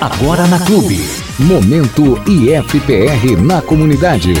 Agora na Clube. Momento IFPR na comunidade.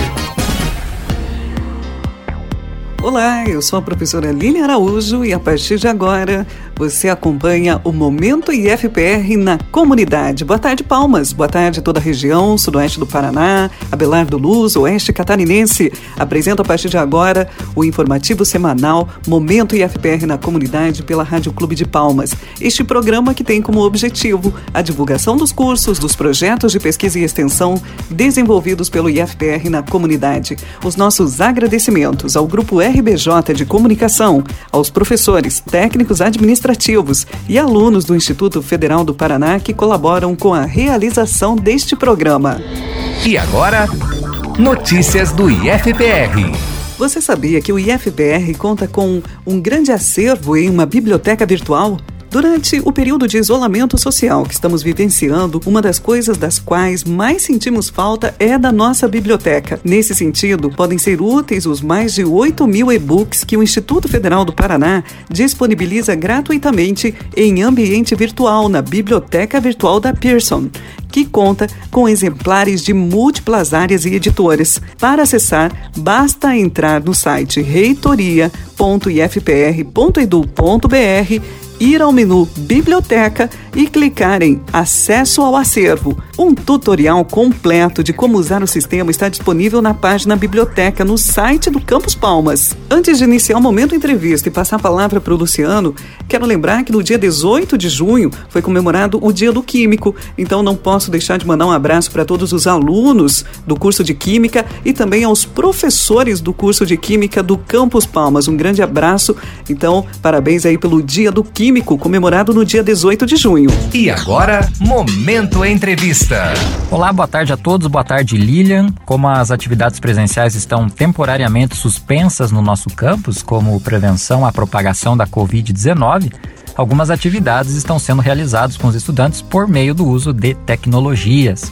Olá, eu sou a professora Lília Araújo e a partir de agora você acompanha o Momento IFPR na comunidade. Boa tarde, Palmas. Boa tarde, toda a região, sudoeste do Paraná, Abelardo Luz, oeste catarinense. Apresento a partir de agora o informativo semanal Momento IFPR na comunidade pela Rádio Clube de Palmas. Este programa que tem como objetivo a divulgação dos cursos, dos projetos de pesquisa e extensão desenvolvidos pelo IFPR na comunidade. Os nossos agradecimentos ao Grupo RBJ de Comunicação, aos professores, técnicos administrativos administrativos e alunos do Instituto Federal do Paraná que colaboram com a realização deste programa. E agora, notícias do IFPR. Você sabia que o IFPR conta com um grande acervo em uma biblioteca virtual? Durante o período de isolamento social que estamos vivenciando, uma das coisas das quais mais sentimos falta é da nossa biblioteca. Nesse sentido, podem ser úteis os mais de 8 mil e-books que o Instituto Federal do Paraná disponibiliza gratuitamente em ambiente virtual na Biblioteca Virtual da Pearson que conta com exemplares de múltiplas áreas e editoras. Para acessar, basta entrar no site reitoria.ifpr.edu.br ir ao menu Biblioteca e clicar em Acesso ao Acervo. Um tutorial completo de como usar o sistema está disponível na página Biblioteca no site do Campus Palmas. Antes de iniciar o momento entrevista e passar a palavra para o Luciano, quero lembrar que no dia 18 de junho foi comemorado o Dia do Químico, então não posso deixar de mandar um abraço para todos os alunos do curso de Química e também aos professores do curso de Química do Campus Palmas. Um grande abraço. Então, parabéns aí pelo Dia do Químico Químico, comemorado no dia 18 de junho. E agora, Momento Entrevista. Olá, boa tarde a todos, boa tarde Lilian. Como as atividades presenciais estão temporariamente suspensas no nosso campus, como prevenção à propagação da Covid-19, algumas atividades estão sendo realizadas com os estudantes por meio do uso de tecnologias.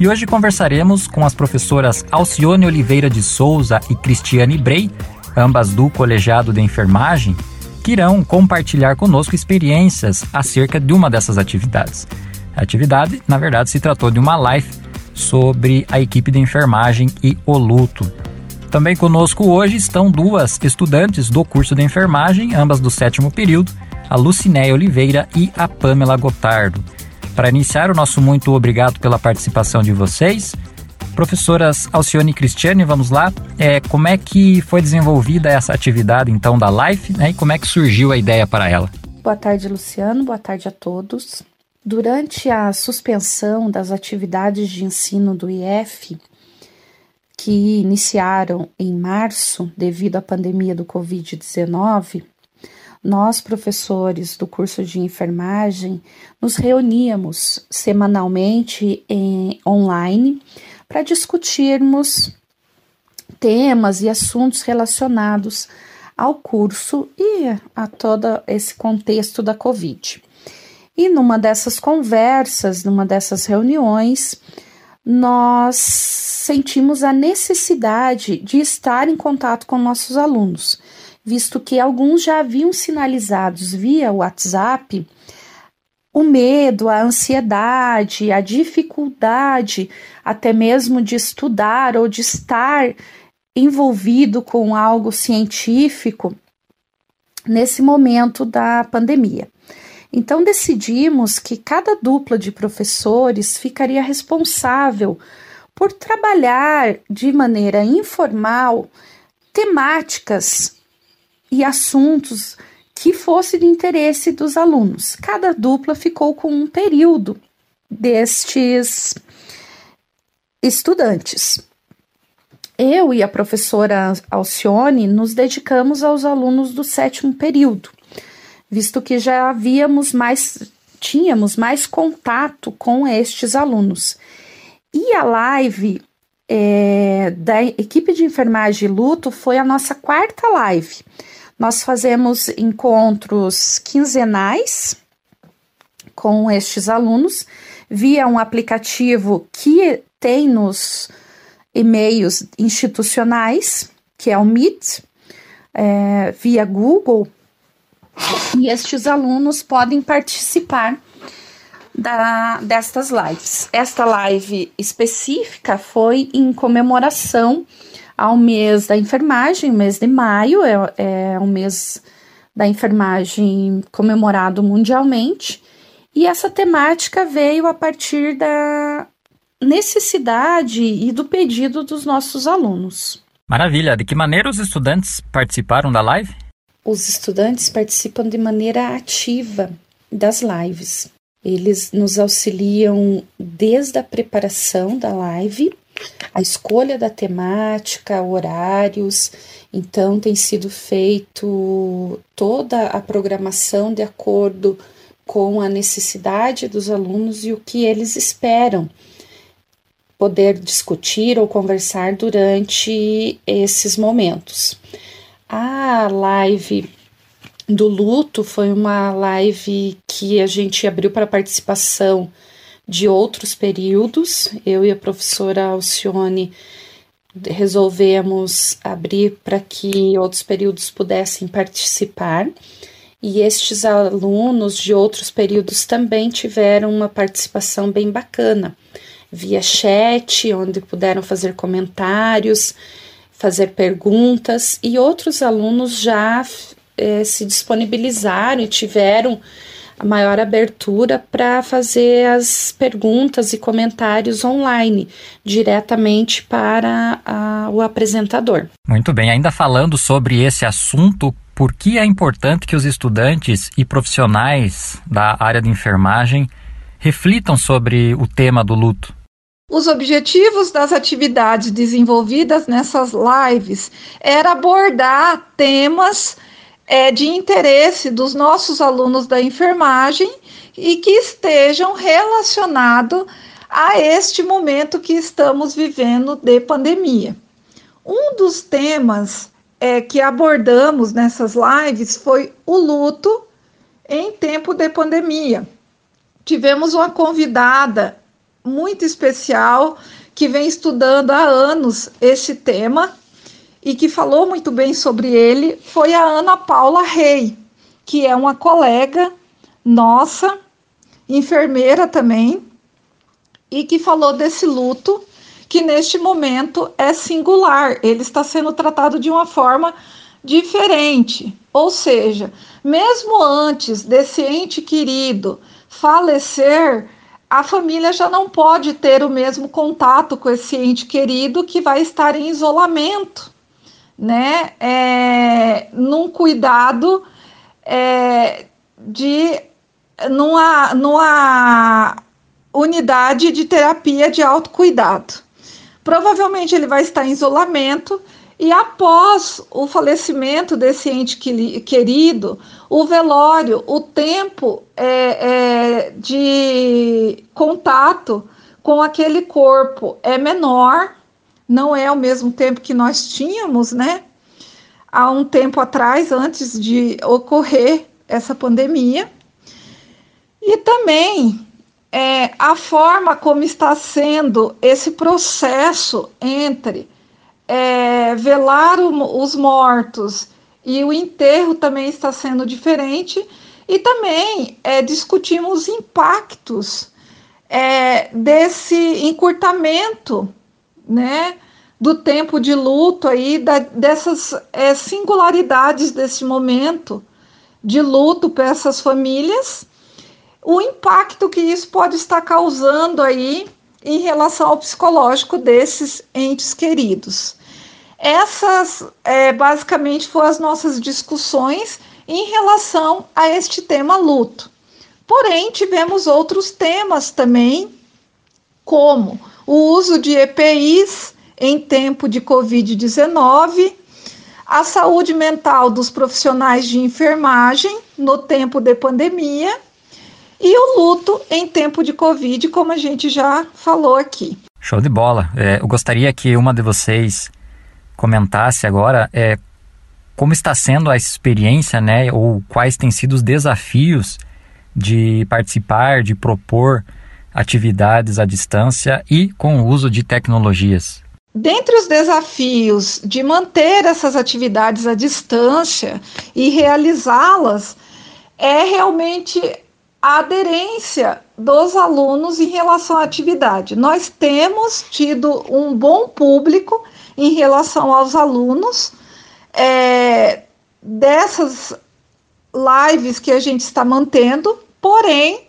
E hoje conversaremos com as professoras Alcione Oliveira de Souza e Cristiane Brei, ambas do Colegiado de Enfermagem, que irão compartilhar conosco experiências acerca de uma dessas atividades. A atividade, na verdade, se tratou de uma live sobre a equipe de enfermagem e o luto. Também conosco hoje estão duas estudantes do curso de enfermagem, ambas do sétimo período, a Lucinéia Oliveira e a Pamela Gotardo. Para iniciar, o nosso muito obrigado pela participação de vocês. Professoras Alcione e Cristiane, vamos lá. É, como é que foi desenvolvida essa atividade, então, da Life, né, e como é que surgiu a ideia para ela? Boa tarde, Luciano. Boa tarde a todos. Durante a suspensão das atividades de ensino do IF, que iniciaram em março devido à pandemia do Covid-19, nós, professores do curso de enfermagem, nos reuníamos semanalmente em, online para discutirmos temas e assuntos relacionados ao curso e a todo esse contexto da Covid. E numa dessas conversas, numa dessas reuniões, nós sentimos a necessidade de estar em contato com nossos alunos, visto que alguns já haviam sinalizados via WhatsApp o medo, a ansiedade, a dificuldade até mesmo de estudar ou de estar envolvido com algo científico nesse momento da pandemia. Então decidimos que cada dupla de professores ficaria responsável por trabalhar de maneira informal temáticas e assuntos que fosse de interesse dos alunos. Cada dupla ficou com um período destes estudantes. Eu e a professora Alcione nos dedicamos aos alunos do sétimo período, visto que já havíamos mais, tínhamos mais contato com estes alunos. E a live é, da equipe de enfermagem e luto foi a nossa quarta live. Nós fazemos encontros quinzenais com estes alunos via um aplicativo que tem nos e-mails institucionais, que é o Meet, é, via Google, e estes alunos podem participar da, destas lives. Esta live específica foi em comemoração ao mês da enfermagem, mês de maio, é, é um mês da enfermagem comemorado mundialmente, e essa temática veio a partir da necessidade e do pedido dos nossos alunos. Maravilha! De que maneira os estudantes participaram da live? Os estudantes participam de maneira ativa das lives. Eles nos auxiliam desde a preparação da live, a escolha da temática, horários. Então, tem sido feito toda a programação de acordo com a necessidade dos alunos e o que eles esperam poder discutir ou conversar durante esses momentos. A live do luto foi uma live que a gente abriu para participação de outros períodos. Eu e a professora Alcione resolvemos abrir para que outros períodos pudessem participar. E estes alunos de outros períodos também tiveram uma participação bem bacana via chat, onde puderam fazer comentários, fazer perguntas, e outros alunos já eh, se disponibilizaram e tiveram maior abertura para fazer as perguntas e comentários online, diretamente para a, o apresentador. Muito bem, ainda falando sobre esse assunto, por que é importante que os estudantes e profissionais da área de enfermagem reflitam sobre o tema do luto? Os objetivos das atividades desenvolvidas nessas lives era abordar temas é, de interesse dos nossos alunos da enfermagem e que estejam relacionados a este momento que estamos vivendo de pandemia. Um dos temas é, que abordamos nessas lives foi o luto em tempo de pandemia. Tivemos uma convidada muito especial que vem estudando há anos esse tema e que falou muito bem sobre ele foi a Ana Paula Rei, que é uma colega nossa, enfermeira também, e que falou desse luto que neste momento é singular, ele está sendo tratado de uma forma diferente. Ou seja, mesmo antes desse ente querido falecer, a família já não pode ter o mesmo contato com esse ente querido que vai estar em isolamento, né? É, num cuidado é, de numa, numa unidade de terapia de autocuidado. Provavelmente ele vai estar em isolamento e após o falecimento desse ente querido, o velório, o tempo é, é, de contato com aquele corpo é menor, não é o mesmo tempo que nós tínhamos, né? Há um tempo atrás, antes de ocorrer essa pandemia. E também é, a forma como está sendo esse processo entre é, velar o, os mortos e o enterro também está sendo diferente. E também é, discutimos impactos é, desse encurtamento, né, do tempo de luto aí, da, dessas é, singularidades desse momento de luto para essas famílias, o impacto que isso pode estar causando aí em relação ao psicológico desses entes queridos. Essas, é, basicamente, foram as nossas discussões em relação a este tema luto. Porém, tivemos outros temas também, como o uso de EPIs em tempo de Covid-19, a saúde mental dos profissionais de enfermagem no tempo de pandemia e o luto em tempo de Covid, como a gente já falou aqui. Show de bola. É, eu gostaria que uma de vocês comentasse agora é como está sendo a experiência, né, ou quais têm sido os desafios de participar, de propor atividades à distância e com o uso de tecnologias. Dentre os desafios de manter essas atividades à distância e realizá-las, é realmente a aderência dos alunos em relação à atividade. Nós temos tido um bom público em relação aos alunos é, dessas lives que a gente está mantendo, porém,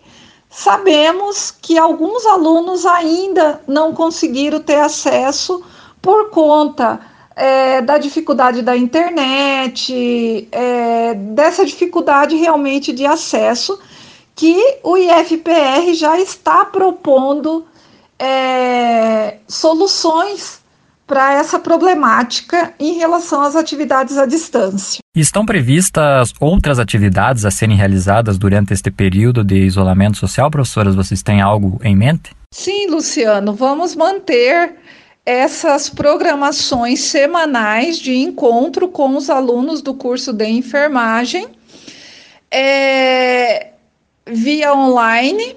sabemos que alguns alunos ainda não conseguiram ter acesso por conta é, da dificuldade da internet, é, dessa dificuldade realmente de acesso que o IFPR já está propondo é, soluções para essa problemática em relação às atividades à distância. Estão previstas outras atividades a serem realizadas durante este período de isolamento social, professoras? Vocês têm algo em mente? Sim, Luciano, vamos manter essas programações semanais de encontro com os alunos do curso de enfermagem. É, via online,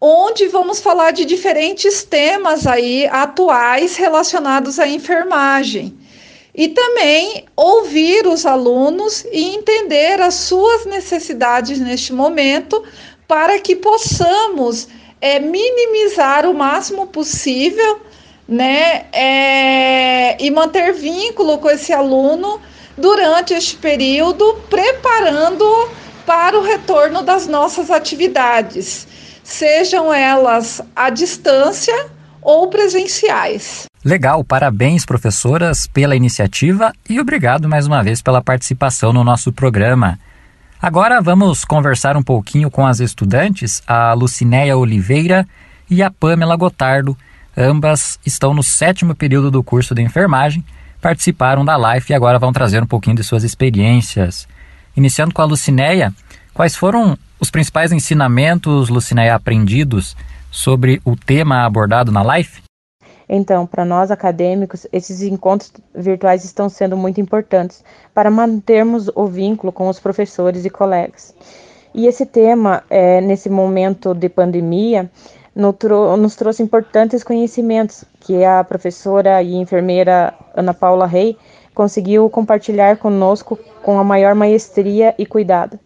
onde vamos falar de diferentes temas aí atuais relacionados à enfermagem. E também ouvir os alunos e entender as suas necessidades neste momento para que possamos é, minimizar o máximo possível né, é, e manter vínculo com esse aluno durante este período, preparando para o retorno das nossas atividades, sejam elas à distância ou presenciais. Legal, parabéns, professoras, pela iniciativa e obrigado mais uma vez pela participação no nosso programa. Agora vamos conversar um pouquinho com as estudantes, a Lucinéia Oliveira e a Pamela Gotardo. Ambas estão no sétimo período do curso de enfermagem, participaram da live e agora vão trazer um pouquinho de suas experiências. Iniciando com a Lucinéia, quais foram os principais ensinamentos, Lucinéia, aprendidos sobre o tema abordado na live? Então, para nós acadêmicos, esses encontros virtuais estão sendo muito importantes para mantermos o vínculo com os professores e colegas. E esse tema, é, nesse momento de pandemia, nos trouxe importantes conhecimentos que a professora e enfermeira Ana Paula Rey conseguiu compartilhar conosco com a maior maestria e cuidado.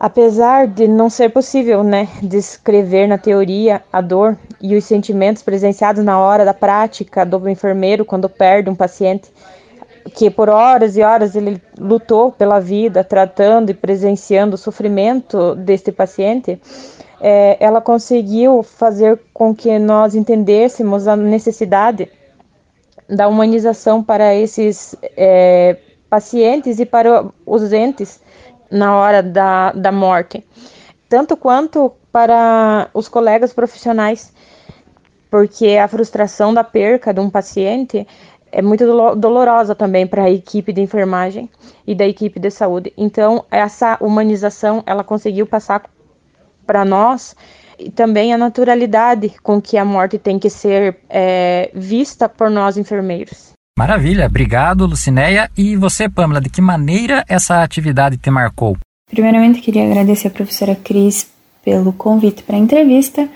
Apesar de não ser possível, né, descrever na teoria a dor e os sentimentos presenciados na hora da prática do enfermeiro quando perde um paciente, que por horas e horas ele lutou pela vida, tratando e presenciando o sofrimento deste paciente, é, ela conseguiu fazer com que nós entendêssemos a necessidade da humanização para esses é, pacientes e para os entes na hora da, da morte, tanto quanto para os colegas profissionais, porque a frustração da perca de um paciente é muito dolorosa também para a equipe de enfermagem e da equipe de saúde. Então, essa humanização ela conseguiu passar para nós e também a naturalidade com que a morte tem que ser é, vista por nós enfermeiros. Maravilha, obrigado Lucinéia. E você, Pamela, de que maneira essa atividade te marcou? Primeiramente, queria agradecer a professora Cris pelo convite para a entrevista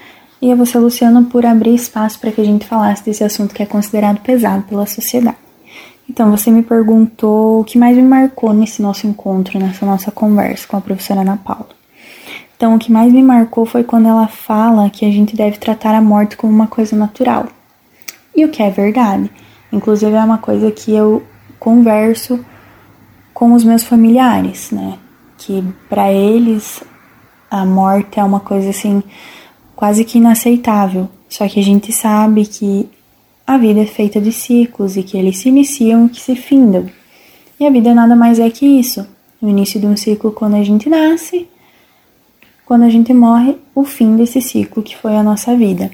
e a você, Luciano, por abrir espaço para que a gente falasse desse assunto que é considerado pesado pela sociedade. Então, você me perguntou o que mais me marcou nesse nosso encontro, nessa nossa conversa com a professora Ana Paula. Então, o que mais me marcou foi quando ela fala que a gente deve tratar a morte como uma coisa natural. E o que é verdade. Inclusive, é uma coisa que eu converso com os meus familiares, né? Que para eles a morte é uma coisa assim quase que inaceitável. Só que a gente sabe que a vida é feita de ciclos e que eles se iniciam e que se findam. E a vida nada mais é que isso. O início de um ciclo quando a gente nasce quando a gente morre, o fim desse ciclo que foi a nossa vida.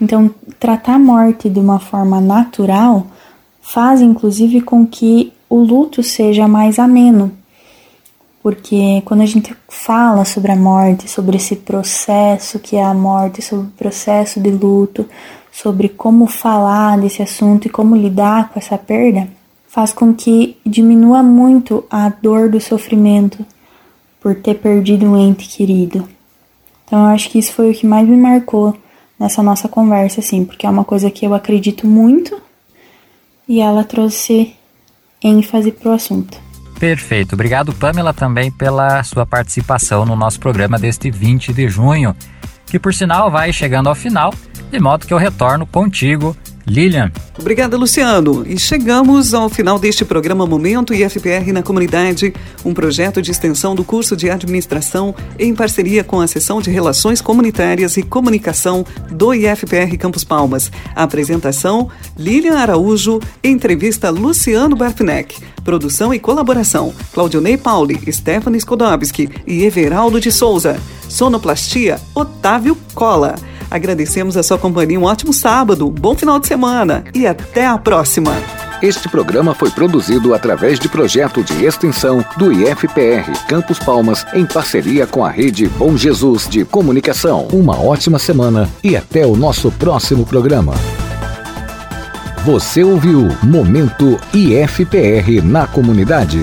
Então, tratar a morte de uma forma natural faz inclusive com que o luto seja mais ameno. Porque quando a gente fala sobre a morte, sobre esse processo que é a morte, sobre o processo de luto, sobre como falar desse assunto e como lidar com essa perda, faz com que diminua muito a dor do sofrimento por ter perdido um ente querido. Então eu acho que isso foi o que mais me marcou nessa nossa conversa, assim, porque é uma coisa que eu acredito muito e ela trouxe ênfase pro assunto. Perfeito. Obrigado, Pamela, também pela sua participação no nosso programa deste 20 de junho, que por sinal vai chegando ao final, de modo que eu retorno contigo Lilian. Obrigada, Luciano. E chegamos ao final deste programa Momento IFPR na Comunidade, um projeto de extensão do curso de administração em parceria com a Seção de Relações Comunitárias e Comunicação do IFPR Campos Palmas. A apresentação: Lilian Araújo, entrevista Luciano Bartneck. Produção e colaboração: Claudionei Pauli, Stephanie Skodowski e Everaldo de Souza. Sonoplastia: Otávio Cola. Agradecemos a sua companhia. Um ótimo sábado, bom final de semana e até a próxima. Este programa foi produzido através de projeto de extensão do IFPR Campos Palmas em parceria com a rede Bom Jesus de Comunicação. Uma ótima semana e até o nosso próximo programa. Você ouviu Momento IFPR na comunidade.